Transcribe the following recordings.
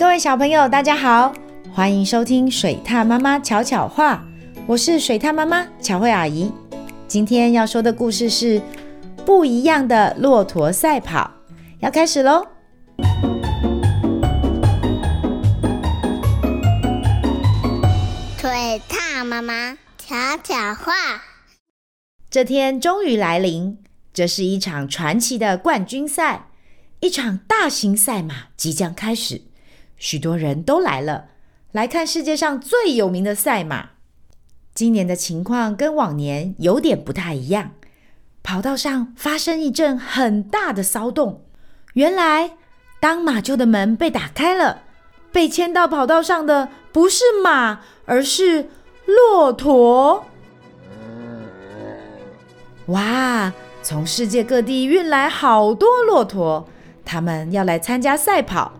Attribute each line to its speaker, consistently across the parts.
Speaker 1: 各位小朋友，大家好，欢迎收听水獭妈妈巧巧话，我是水獭妈妈巧慧阿姨。今天要说的故事是不一样的骆驼赛跑，要开始喽！
Speaker 2: 水獭妈妈巧巧话，
Speaker 1: 这天终于来临，这是一场传奇的冠军赛，一场大型赛马即将开始。许多人都来了，来看世界上最有名的赛马。今年的情况跟往年有点不太一样，跑道上发生一阵很大的骚动。原来，当马厩的门被打开了，被牵到跑道上的不是马，而是骆驼。哇！从世界各地运来好多骆驼，他们要来参加赛跑。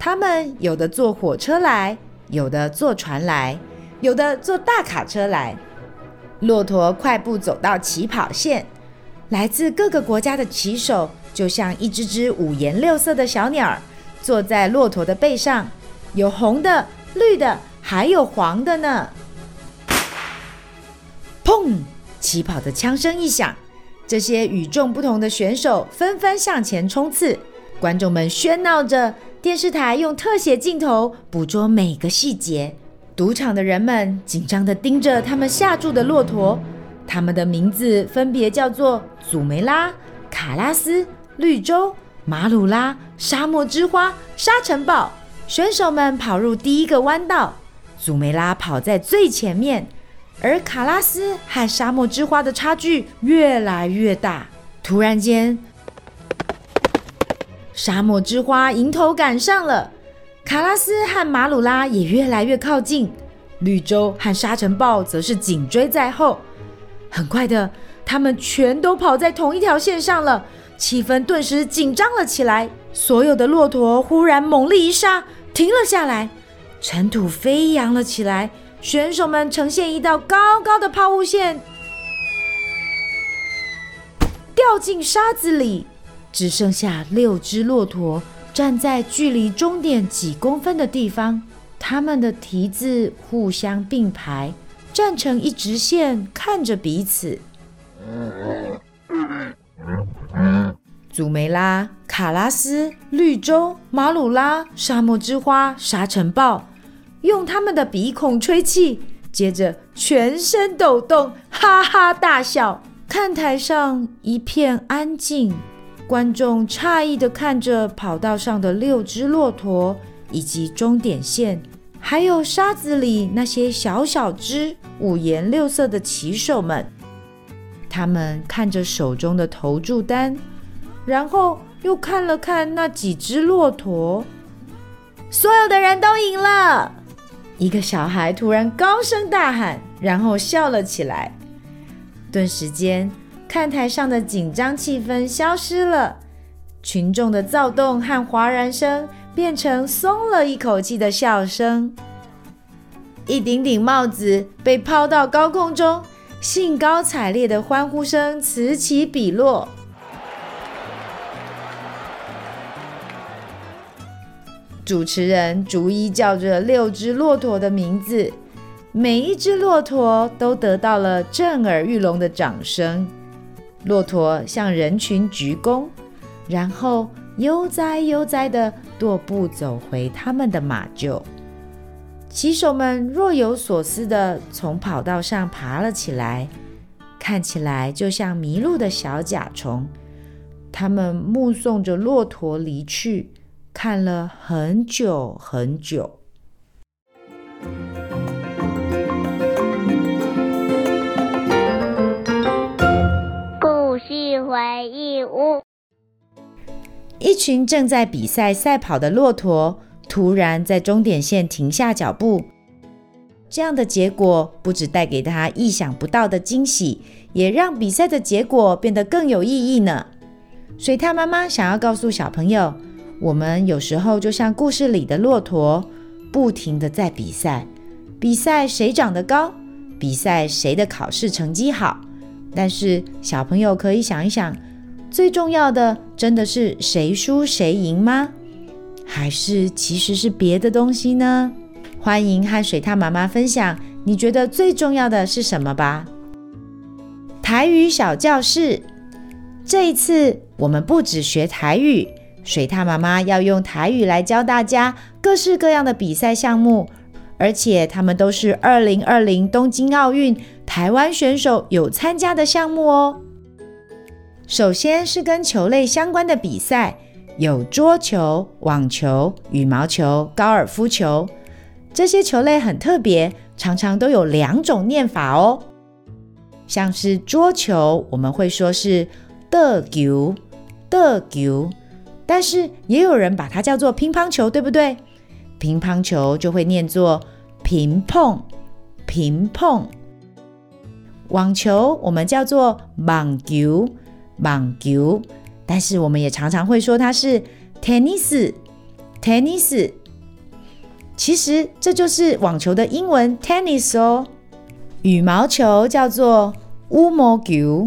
Speaker 1: 他们有的坐火车来，有的坐船来，有的坐大卡车来。骆驼快步走到起跑线，来自各个国家的骑手就像一只只五颜六色的小鸟，坐在骆驼的背上，有红的、绿的，还有黄的呢。砰！起跑的枪声一响，这些与众不同的选手纷纷向前冲刺，观众们喧闹着。电视台用特写镜头捕捉每个细节，赌场的人们紧张地盯着他们下注的骆驼，他们的名字分别叫做祖梅拉、卡拉斯、绿洲、马鲁拉、沙漠之花、沙尘暴。选手们跑入第一个弯道，祖梅拉跑在最前面，而卡拉斯和沙漠之花的差距越来越大。突然间，沙漠之花迎头赶上了，卡拉斯和马鲁拉也越来越靠近，绿洲和沙尘暴则是紧追在后。很快的，他们全都跑在同一条线上了，气氛顿时紧张了起来。所有的骆驼忽然猛力一刹，停了下来，尘土飞扬了起来，选手们呈现一道高高的抛物线，掉进沙子里。只剩下六只骆驼站在距离终点几公分的地方，他们的蹄子互相并排，站成一直线，看着彼此。祖梅拉、卡拉斯、绿洲、马鲁拉、沙漠之花、沙尘暴，用他们的鼻孔吹气，接着全身抖动，哈哈大笑。看台上一片安静。观众诧异地看着跑道上的六只骆驼，以及终点线，还有沙子里那些小小只、五颜六色的骑手们。他们看着手中的投注单，然后又看了看那几只骆驼。所有的人都赢了！一个小孩突然高声大喊，然后笑了起来。顿时间。看台上的紧张气氛消失了，群众的躁动和哗然声变成松了一口气的笑声。一顶顶帽子被抛到高空中，兴高采烈的欢呼声此起彼落。主持人逐一叫着六只骆驼的名字，每一只骆驼都得到了震耳欲聋的掌声。骆驼向人群鞠躬，然后悠哉悠哉地踱步走回他们的马厩。骑手们若有所思地从跑道上爬了起来，看起来就像迷路的小甲虫。他们目送着骆驼离去，看了很久很久。一群正在比赛赛跑的骆驼突然在终点线停下脚步。这样的结果不只带给他意想不到的惊喜，也让比赛的结果变得更有意义呢。水獭妈妈想要告诉小朋友，我们有时候就像故事里的骆驼，不停地在比赛，比赛谁长得高，比赛谁的考试成绩好。但是小朋友可以想一想，最重要的真的是谁输谁赢吗？还是其实是别的东西呢？欢迎和水獭妈妈分享，你觉得最重要的是什么吧？台语小教室，这一次我们不只学台语，水獭妈妈要用台语来教大家各式各样的比赛项目，而且他们都是二零二零东京奥运台湾选手有参加的项目哦。首先是跟球类相关的比赛，有桌球、网球、羽毛球、高尔夫球。这些球类很特别，常常都有两种念法哦。像是桌球，我们会说是的球，的球，但是也有人把它叫做乒乓球，对不对？乒乓球就会念作乒乓，乒乓。网球我们叫做网球，网球，但是我们也常常会说它是 tennis，tennis。其实这就是网球的英文 tennis 哦。羽毛球叫做羽毛球，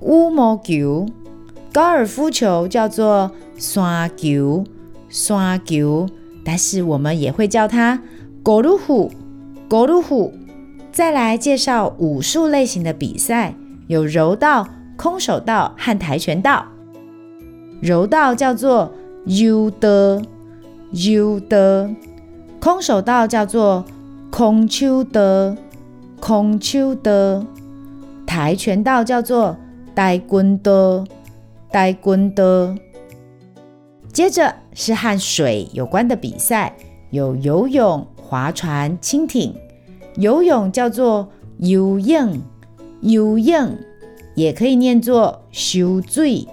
Speaker 1: 羽毛球。高尔夫球叫做山球，山球。但是我们也会叫它高尔夫，高尔夫。再来介绍武术类型的比赛，有柔道、空手道和跆拳道。柔道叫做柔道，柔道。空手道叫做空手的，空手的；跆拳道叫做跆拳的，跆拳的。接着是和水有关的比赛，有游泳、划船、轻艇。游泳叫做游泳，游泳也可以念作游水，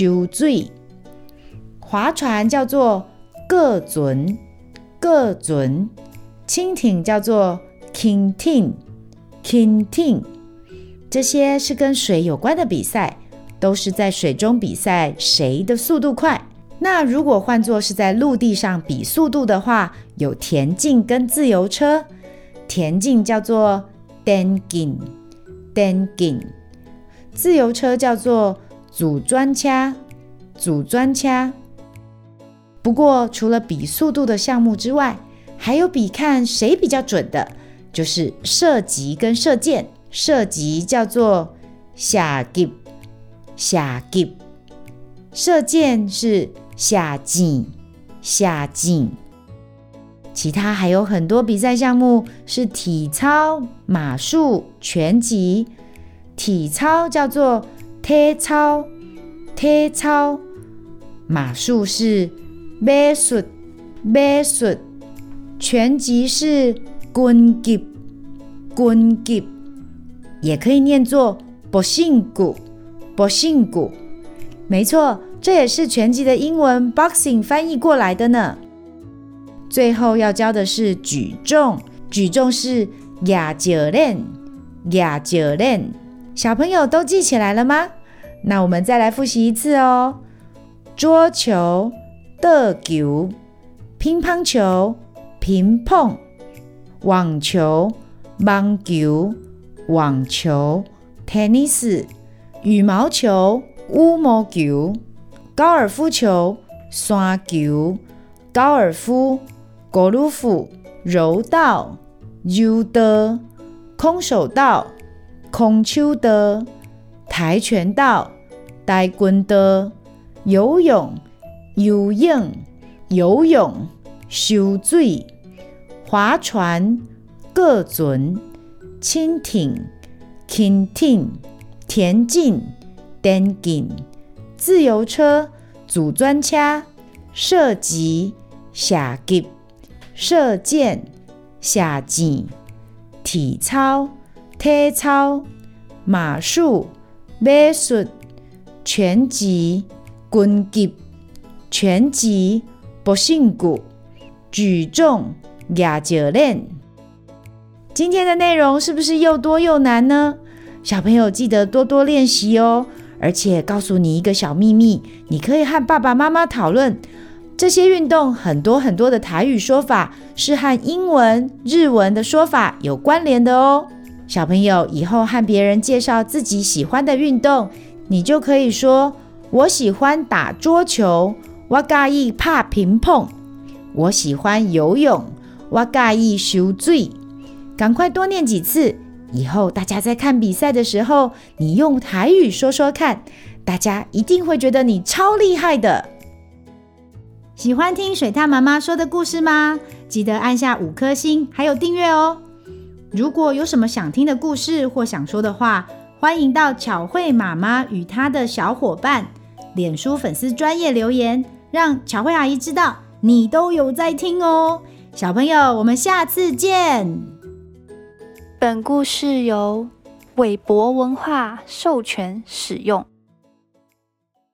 Speaker 1: 游水。划船叫做各准。各准，蜻蜓叫做轻艇，轻艇，这些是跟水有关的比赛，都是在水中比赛谁的速度快。那如果换作是在陆地上比速度的话，有田径跟自由车。田径叫做电竞，电竞，自由车叫做自转车，自转车。不过，除了比速度的项目之外，还有比看谁比较准的，就是射击跟射箭。射击叫做射击，射击；射箭是下箭，下箭。其他还有很多比赛项目是体操、马术、拳击。体操叫做体操，体操；马术是。马术，马术，拳击是拳击，拳击，也可以念作搏胜骨，搏胜骨。没错，这也是拳击的英文 boxing 翻译过来的呢。最后要教的是举重，举重是哑脚练，哑脚练。小朋友都记起来了吗？那我们再来复习一次哦。桌球。桌球、乒乓球、乒乓、网球、网球、网球、tennis、羽毛球、羽毛球、高尔夫球、山球、高尔夫、高尔夫、柔道、柔道、空手道、空手道、跆拳道、跆拳道、游泳。游泳、游泳、游水、划船、各准、蜻蜓、蜻蜓、田径、电竞、自由车、自转车、射击、射击、射箭、射箭、体操、体操、马术、马术、拳击、拳击。拳击、搏胜骨、举重、哑脚练。今天的内容是不是又多又难呢？小朋友记得多多练习哦。而且告诉你一个小秘密，你可以和爸爸妈妈讨论这些运动很多很多的台语说法是和英文、日文的说法有关联的哦。小朋友以后和别人介绍自己喜欢的运动，你就可以说：“我喜欢打桌球。”我介意怕乒乓。我喜欢游泳，我介意游水。赶快多念几次，以后大家在看比赛的时候，你用台语说说看，大家一定会觉得你超厉害的。喜欢听水獭妈妈说的故事吗？记得按下五颗星，还有订阅哦。如果有什么想听的故事或想说的话，欢迎到巧慧妈妈与她的小伙伴脸书粉丝专业留言，让巧慧阿姨知道你都有在听哦。小朋友，我们下次见。
Speaker 3: 本故事由韦博文化授权使用。